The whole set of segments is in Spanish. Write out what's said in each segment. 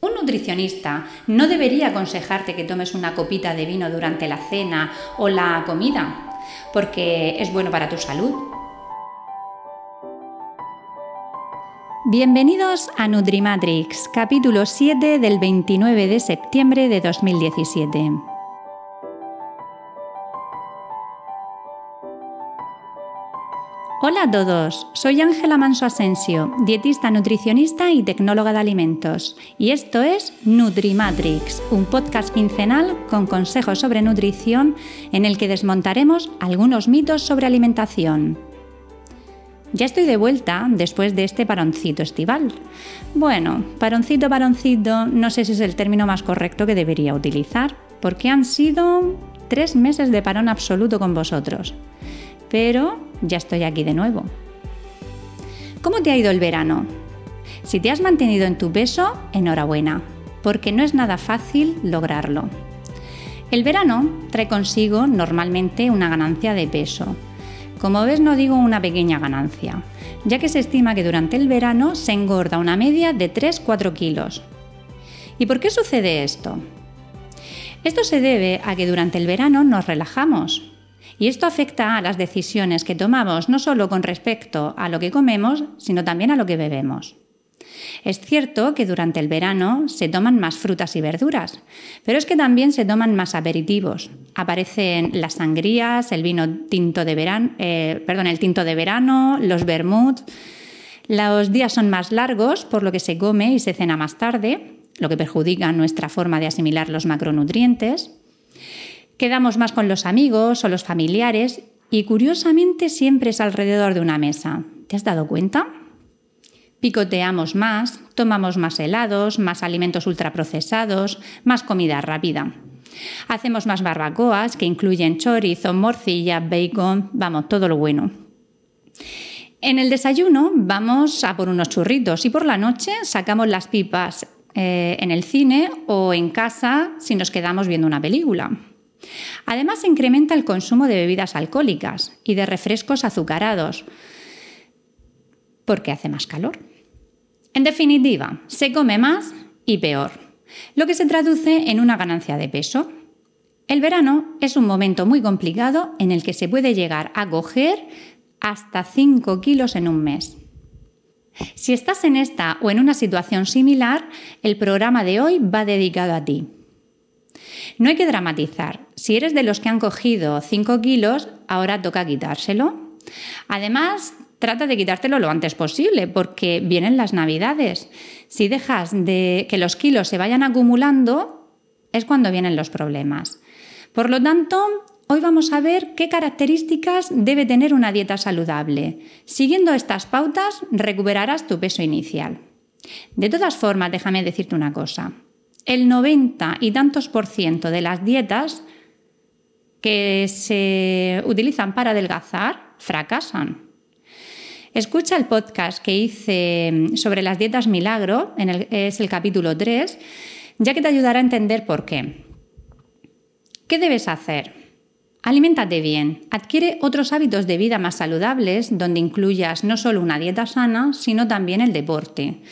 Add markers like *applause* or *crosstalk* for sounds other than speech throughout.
Un nutricionista no debería aconsejarte que tomes una copita de vino durante la cena o la comida, porque es bueno para tu salud. Bienvenidos a Nutrimatrix, capítulo 7 del 29 de septiembre de 2017. Hola a todos, soy Ángela Manso Asensio, dietista nutricionista y tecnóloga de alimentos, y esto es Nutrimatrix, un podcast quincenal con consejos sobre nutrición en el que desmontaremos algunos mitos sobre alimentación. Ya estoy de vuelta después de este paroncito estival. Bueno, paroncito, paroncito, no sé si es el término más correcto que debería utilizar, porque han sido tres meses de parón absoluto con vosotros. Pero ya estoy aquí de nuevo. ¿Cómo te ha ido el verano? Si te has mantenido en tu peso, enhorabuena, porque no es nada fácil lograrlo. El verano trae consigo normalmente una ganancia de peso. Como ves no digo una pequeña ganancia, ya que se estima que durante el verano se engorda una media de 3-4 kilos. ¿Y por qué sucede esto? Esto se debe a que durante el verano nos relajamos, y esto afecta a las decisiones que tomamos no solo con respecto a lo que comemos, sino también a lo que bebemos. Es cierto que durante el verano se toman más frutas y verduras, pero es que también se toman más aperitivos. Aparecen las sangrías, el vino tinto de verano, eh, perdón, el tinto de verano, los vermouth. Los días son más largos, por lo que se come y se cena más tarde, lo que perjudica nuestra forma de asimilar los macronutrientes. Quedamos más con los amigos o los familiares y curiosamente siempre es alrededor de una mesa. ¿Te has dado cuenta? Picoteamos más, tomamos más helados, más alimentos ultraprocesados, más comida rápida. Hacemos más barbacoas que incluyen chorizo, morcilla, bacon, vamos, todo lo bueno. En el desayuno vamos a por unos churritos y por la noche sacamos las pipas eh, en el cine o en casa si nos quedamos viendo una película. Además, se incrementa el consumo de bebidas alcohólicas y de refrescos azucarados, porque hace más calor. En definitiva, se come más y peor, lo que se traduce en una ganancia de peso. El verano es un momento muy complicado en el que se puede llegar a coger hasta 5 kilos en un mes. Si estás en esta o en una situación similar, el programa de hoy va dedicado a ti. No hay que dramatizar. Si eres de los que han cogido 5 kilos, ahora toca quitárselo. Además, trata de quitártelo lo antes posible porque vienen las navidades. Si dejas de que los kilos se vayan acumulando, es cuando vienen los problemas. Por lo tanto, hoy vamos a ver qué características debe tener una dieta saludable. Siguiendo estas pautas, recuperarás tu peso inicial. De todas formas, déjame decirte una cosa el 90 y tantos por ciento de las dietas que se utilizan para adelgazar fracasan. Escucha el podcast que hice sobre las dietas milagro, es el capítulo 3, ya que te ayudará a entender por qué. ¿Qué debes hacer? Aliméntate bien, adquiere otros hábitos de vida más saludables donde incluyas no solo una dieta sana, sino también el deporte.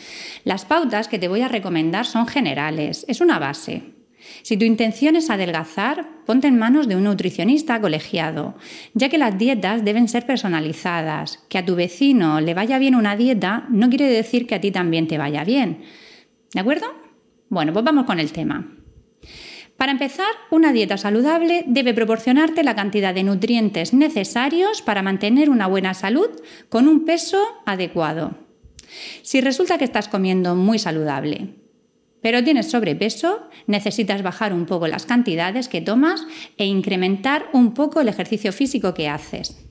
Las pautas que te voy a recomendar son generales, es una base. Si tu intención es adelgazar, ponte en manos de un nutricionista colegiado, ya que las dietas deben ser personalizadas. Que a tu vecino le vaya bien una dieta no quiere decir que a ti también te vaya bien. ¿De acuerdo? Bueno, pues vamos con el tema. Para empezar, una dieta saludable debe proporcionarte la cantidad de nutrientes necesarios para mantener una buena salud con un peso adecuado. Si resulta que estás comiendo muy saludable, pero tienes sobrepeso, necesitas bajar un poco las cantidades que tomas e incrementar un poco el ejercicio físico que haces.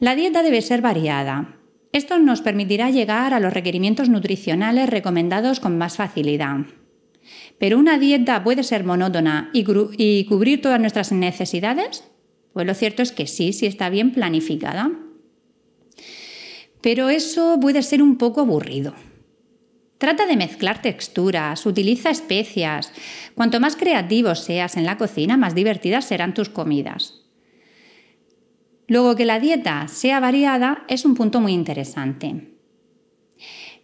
La dieta debe ser variada. Esto nos permitirá llegar a los requerimientos nutricionales recomendados con más facilidad. Pero una dieta puede ser monótona y, cubrir todas nuestras necesidades? Pues lo cierto es que sí, si está bien planificada. Pero eso puede ser un poco aburrido. Trata de mezclar texturas, utiliza especias. Cuanto más creativo seas en la cocina, más divertidas serán tus comidas. Luego que la dieta sea variada es un punto muy interesante.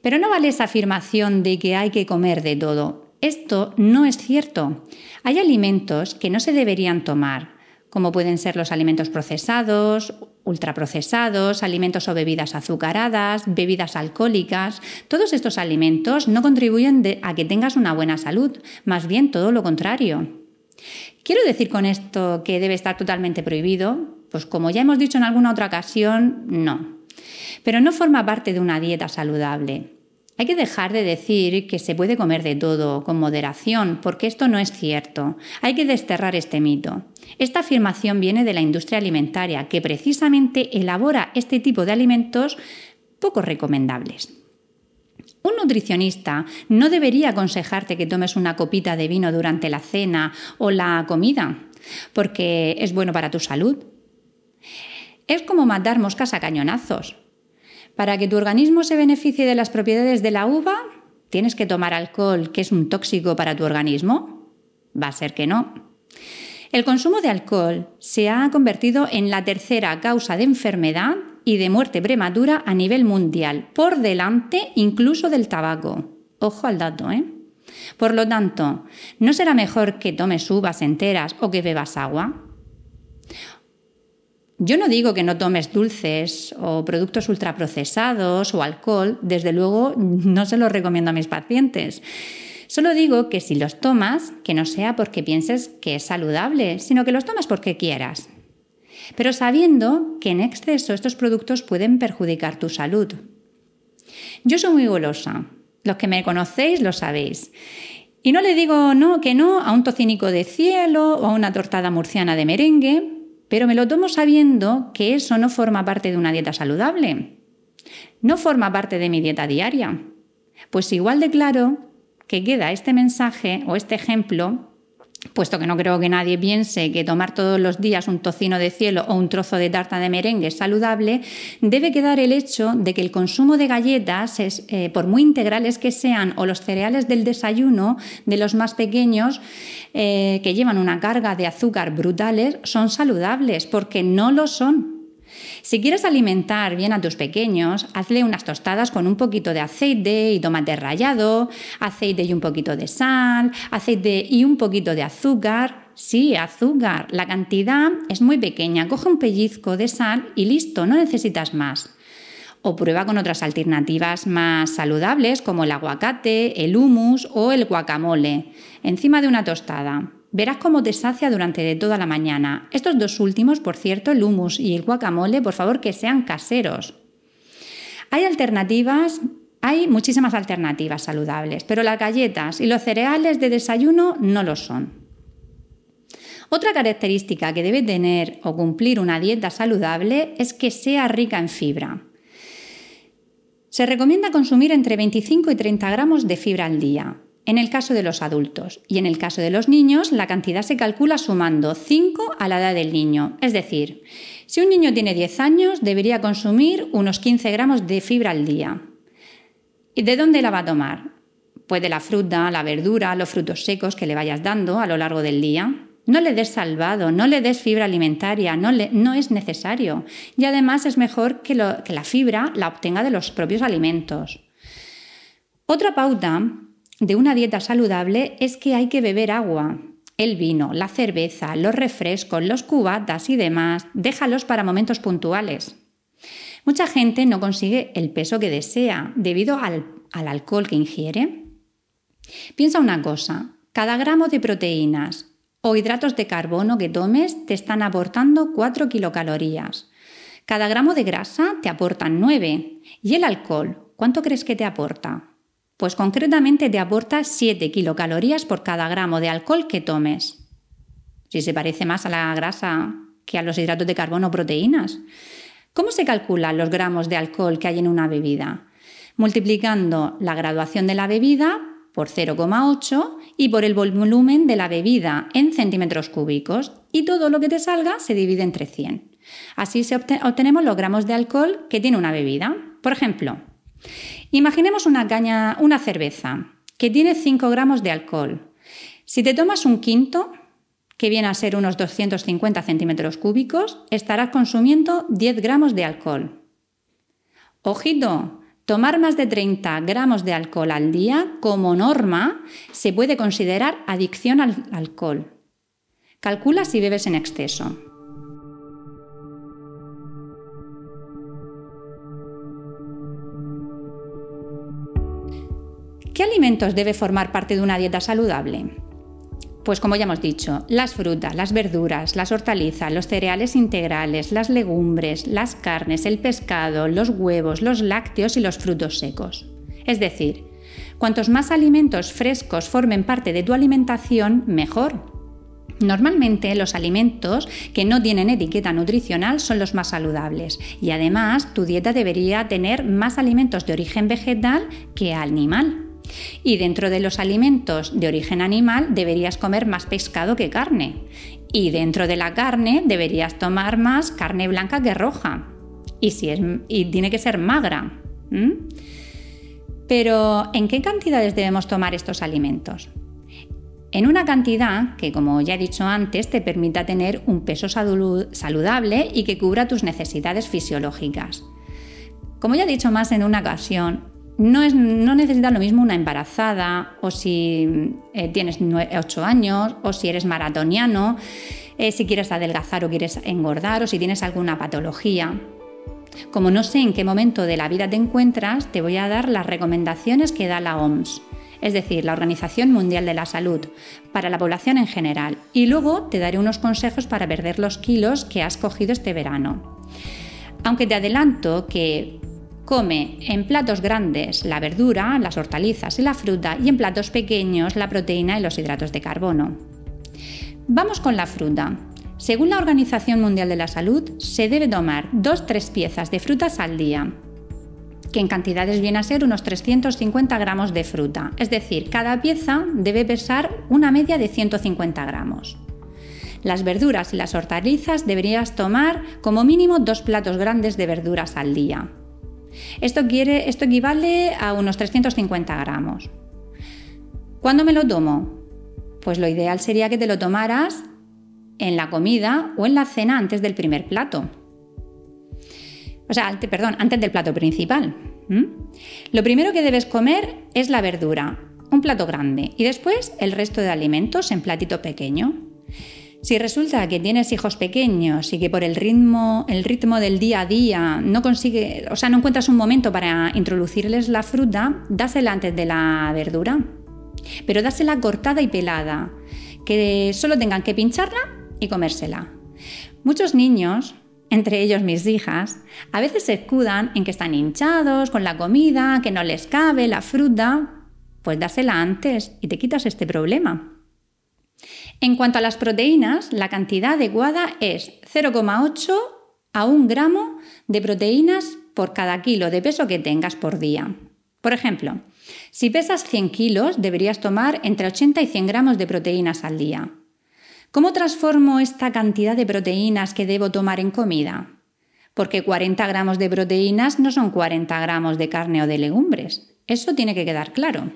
Pero no vale esa afirmación de que hay que comer de todo. Esto no es cierto. Hay alimentos que no se deberían tomar, como pueden ser los alimentos procesados, ultraprocesados, alimentos o bebidas azucaradas, bebidas alcohólicas. Todos estos alimentos no contribuyen a que tengas una buena salud, más bien todo lo contrario. ¿Quiero decir con esto que debe estar totalmente prohibido? Pues como ya hemos dicho en alguna otra ocasión, no. Pero no forma parte de una dieta saludable. Hay que dejar de decir que se puede comer de todo con moderación, porque esto no es cierto. Hay que desterrar este mito. Esta afirmación viene de la industria alimentaria, que precisamente elabora este tipo de alimentos poco recomendables. Un nutricionista no debería aconsejarte que tomes una copita de vino durante la cena o la comida, porque es bueno para tu salud. Es como matar moscas a cañonazos. Para que tu organismo se beneficie de las propiedades de la uva, ¿tienes que tomar alcohol que es un tóxico para tu organismo? Va a ser que no. El consumo de alcohol se ha convertido en la tercera causa de enfermedad y de muerte prematura a nivel mundial, por delante incluso del tabaco. Ojo al dato, ¿eh? Por lo tanto, ¿no será mejor que tomes uvas enteras o que bebas agua? Yo no digo que no tomes dulces o productos ultraprocesados o alcohol, desde luego *laughs* no se los recomiendo a mis pacientes. Solo digo que si los tomas, que no sea porque pienses que es saludable, sino que los tomas porque quieras. Pero sabiendo que en exceso estos productos pueden perjudicar tu salud. Yo soy muy golosa. Los que me conocéis lo sabéis. Y no le digo no que no a un tocinico de cielo o a una tortada murciana de merengue, pero me lo tomo sabiendo que eso no forma parte de una dieta saludable. No forma parte de mi dieta diaria. Pues igual de claro que queda este mensaje o este ejemplo puesto que no creo que nadie piense que tomar todos los días un tocino de cielo o un trozo de tarta de merengue es saludable, debe quedar el hecho de que el consumo de galletas, eh, por muy integrales que sean, o los cereales del desayuno de los más pequeños, eh, que llevan una carga de azúcar brutales, son saludables, porque no lo son. Si quieres alimentar bien a tus pequeños, hazle unas tostadas con un poquito de aceite y tomate rallado, aceite y un poquito de sal, aceite y un poquito de azúcar. Sí, azúcar. La cantidad es muy pequeña. Coge un pellizco de sal y listo, no necesitas más. O prueba con otras alternativas más saludables como el aguacate, el hummus o el guacamole, encima de una tostada. Verás cómo te sacia durante toda la mañana. Estos dos últimos, por cierto, el hummus y el guacamole, por favor que sean caseros. Hay alternativas, hay muchísimas alternativas saludables, pero las galletas y los cereales de desayuno no lo son. Otra característica que debe tener o cumplir una dieta saludable es que sea rica en fibra. Se recomienda consumir entre 25 y 30 gramos de fibra al día en el caso de los adultos. Y en el caso de los niños, la cantidad se calcula sumando 5 a la edad del niño. Es decir, si un niño tiene 10 años, debería consumir unos 15 gramos de fibra al día. ¿Y de dónde la va a tomar? Pues de la fruta, la verdura, los frutos secos que le vayas dando a lo largo del día. No le des salvado, no le des fibra alimentaria, no, no es necesario. Y además es mejor que, que la fibra la obtenga de los propios alimentos. Otra pauta de una dieta saludable es que hay que beber agua. El vino, la cerveza, los refrescos, los cubatas y demás, déjalos para momentos puntuales. Mucha gente no consigue el peso que desea debido al, al alcohol que ingiere. Piensa una cosa, cada gramo de proteínas o hidratos de carbono que tomes te están aportando 4 kilocalorías. Cada gramo de grasa te aporta 9. ¿Y el alcohol? ¿Cuánto crees que te aporta? Pues concretamente te aporta 7 kilocalorías por cada gramo de alcohol que tomes. Si se parece más a la grasa que a los hidratos de carbono o proteínas. ¿Cómo se calculan los gramos de alcohol que hay en una bebida? Multiplicando la graduación de la bebida por 0,8 y por el volumen de la bebida en centímetros cúbicos y todo lo que te salga se divide entre 100. Así se obtenemos los gramos de alcohol que tiene una bebida. Por ejemplo, imaginemos una cerveza que tiene 5 gramos de alcohol. Si te tomas un quinto, que viene a ser unos 250 centímetros cúbicos, estarás consumiendo 10 gramos de alcohol. Ojito, Tomar más de 30 gramos de alcohol al día como norma se puede considerar adicción al alcohol. Calcula si bebes en exceso. ¿Qué alimentos debe formar parte de una dieta saludable? Pues como ya hemos dicho, las frutas, las verduras, las hortalizas, los cereales integrales, las legumbres, las carnes, el pescado, los huevos, los lácteos y los frutos secos. Es decir, cuantos más alimentos frescos formen parte de tu alimentación, mejor. Normalmente los alimentos que no tienen etiqueta nutricional son los más saludables y además tu dieta debería tener más alimentos de origen vegetal que animal. Y dentro de los alimentos de origen animal deberías comer más pescado que carne. Y dentro de la carne deberías tomar más carne blanca que roja. Y, si es, y tiene que ser magra. Pero, ¿en qué cantidades debemos tomar estos alimentos? En una cantidad que, como ya he dicho antes, te permita tener un peso saludable y que cubra tus necesidades fisiológicas. Como ya he dicho más en una ocasión, no, es, no necesitas lo mismo una embarazada o si eh, tienes 8 años o si eres maratoniano, eh, si quieres adelgazar o quieres engordar o si tienes alguna patología. Como no sé en qué momento de la vida te encuentras, te voy a dar las recomendaciones que da la OMS, es decir, la Organización Mundial de la Salud, para la población en general. Y luego te daré unos consejos para perder los kilos que has cogido este verano. Aunque te adelanto que Come en platos grandes la verdura, las hortalizas y la fruta y en platos pequeños la proteína y los hidratos de carbono. Vamos con la fruta. Según la Organización Mundial de la Salud, se debe tomar 2-3 piezas de frutas al día, que en cantidades viene a ser unos 350 gramos de fruta. Es decir, cada pieza debe pesar una media de 150 gramos. Las verduras y las hortalizas deberías tomar como mínimo dos platos grandes de verduras al día. Esto, quiere, esto equivale a unos 350 gramos. ¿Cuándo me lo tomo? Pues lo ideal sería que te lo tomaras en la comida o en la cena antes del primer plato. O sea, perdón, antes del plato principal. Lo primero que debes comer es la verdura, un plato grande, y después el resto de alimentos en platito pequeño. Si resulta que tienes hijos pequeños y que por el ritmo, el ritmo del día a día no consigue, o sea, no encuentras un momento para introducirles la fruta, dásela antes de la verdura. Pero dásela cortada y pelada, que solo tengan que pincharla y comérsela. Muchos niños, entre ellos mis hijas, a veces se escudan en que están hinchados con la comida, que no les cabe la fruta. Pues dásela antes y te quitas este problema. En cuanto a las proteínas, la cantidad adecuada es 0,8 a 1 gramo de proteínas por cada kilo de peso que tengas por día. Por ejemplo, si pesas 100 kilos, deberías tomar entre 80 y 100 gramos de proteínas al día. ¿Cómo transformo esta cantidad de proteínas que debo tomar en comida? Porque 40 gramos de proteínas no son 40 gramos de carne o de legumbres. Eso tiene que quedar claro.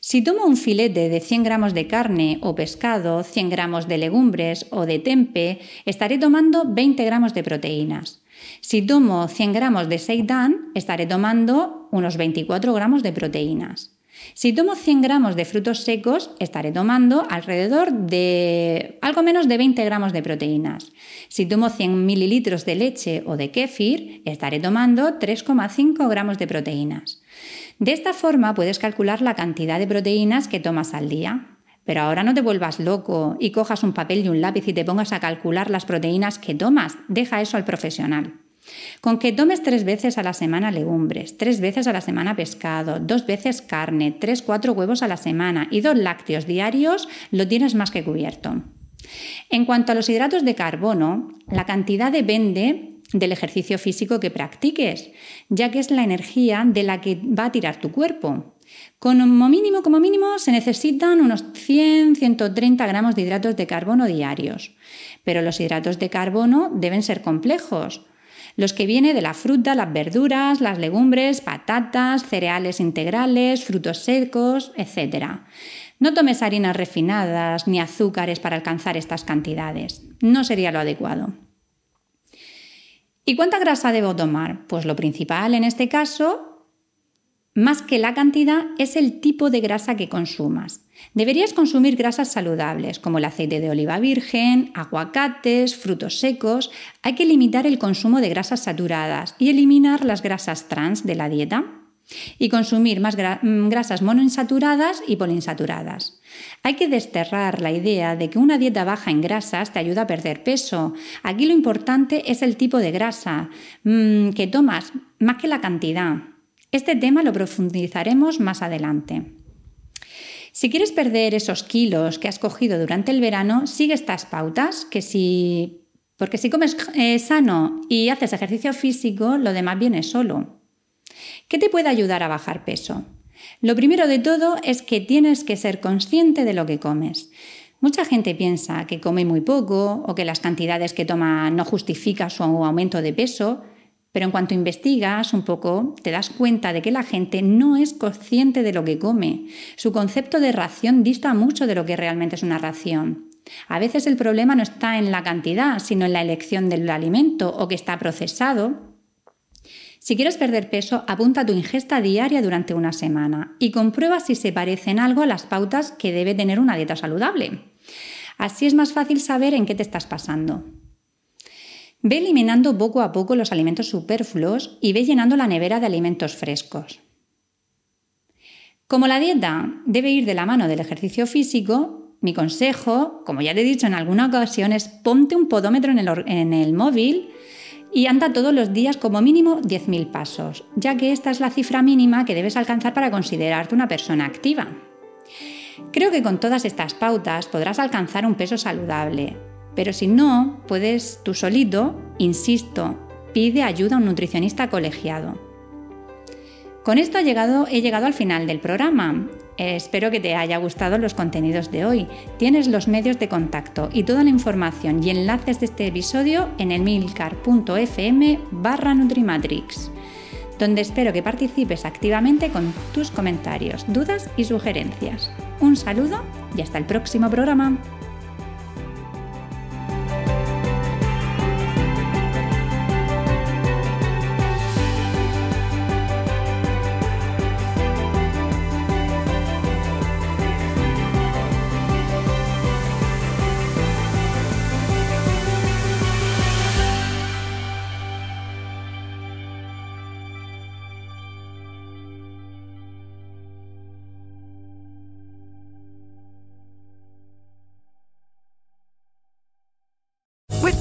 Si tomo un filete de 100 gramos de carne o pescado, 100 gramos de legumbres o de tempe, estaré tomando 20 gramos de proteínas. Si tomo 100 gramos de seitan, estaré tomando unos 24 gramos de proteínas. Si tomo 100 gramos de frutos secos, estaré tomando alrededor de algo menos de 20 gramos de proteínas. Si tomo 100 mililitros de leche o de kéfir, estaré tomando 3,5 gramos de proteínas. De esta forma puedes calcular la cantidad de proteínas que tomas al día. Pero ahora no te vuelvas loco y cojas un papel y un lápiz y te pongas a calcular las proteínas que tomas. Deja eso al profesional. Con que tomes tres veces a la semana legumbres, tres veces a la semana pescado, dos veces carne, tres, cuatro huevos a la semana y dos lácteos diarios, lo tienes más que cubierto. En cuanto a los hidratos de carbono, la cantidad depende del ejercicio físico que practiques, ya que es la energía de la que va a tirar tu cuerpo. Como mínimo, como mínimo, se necesitan unos 100-130 gramos de hidratos de carbono diarios. Pero los hidratos de carbono deben ser complejos, los que vienen de la fruta, las verduras, las legumbres, patatas, cereales integrales, frutos secos, etc. No tomes harinas refinadas ni azúcares para alcanzar estas cantidades. No sería lo adecuado. ¿Y cuánta grasa debo tomar? Pues lo principal en este caso, más que la cantidad, es el tipo de grasa que consumas. Deberías consumir grasas saludables como el aceite de oliva virgen, aguacates, frutos secos. Hay que limitar el consumo de grasas saturadas y eliminar las grasas trans de la dieta. Y consumir más mm, grasas monoinsaturadas y poliinsaturadas. Hay que desterrar la idea de que una dieta baja en grasas te ayuda a perder peso. Aquí lo importante es el tipo de grasa mm, que tomas, más que la cantidad. Este tema lo profundizaremos más adelante. Si quieres perder esos kilos que has cogido durante el verano, sigue estas pautas, que si porque si comes eh, sano y haces ejercicio físico, lo demás viene solo. ¿Qué te puede ayudar a bajar peso? Lo primero de todo es que tienes que ser consciente de lo que comes. Mucha gente piensa que come muy poco o que las cantidades que toma no justifican su aumento de peso, pero en cuanto investigas un poco, te das cuenta de que la gente no es consciente de lo que come. Su concepto de ración dista mucho de lo que realmente es una ración. A veces el problema no está en la cantidad, sino en la elección del alimento o que está procesado. Si quieres perder peso, apunta tu ingesta diaria durante una semana y comprueba si se parecen algo a las pautas que debe tener una dieta saludable. Así es más fácil saber en qué te estás pasando. Ve eliminando poco a poco los alimentos superfluos y ve llenando la nevera de alimentos frescos. Como la dieta debe ir de la mano del ejercicio físico, mi consejo, como ya te he dicho en alguna ocasión, es ponte un podómetro en el, en el móvil y anda todos los días como mínimo 10.000 pasos, ya que esta es la cifra mínima que debes alcanzar para considerarte una persona activa. Creo que con todas estas pautas podrás alcanzar un peso saludable, pero si no, puedes tú solito, insisto, pide ayuda a un nutricionista colegiado. Con esto he llegado, he llegado al final del programa. Espero que te haya gustado los contenidos de hoy. Tienes los medios de contacto y toda la información y enlaces de este episodio en el milcar.fm barra Nutrimatrix, donde espero que participes activamente con tus comentarios, dudas y sugerencias. Un saludo y hasta el próximo programa.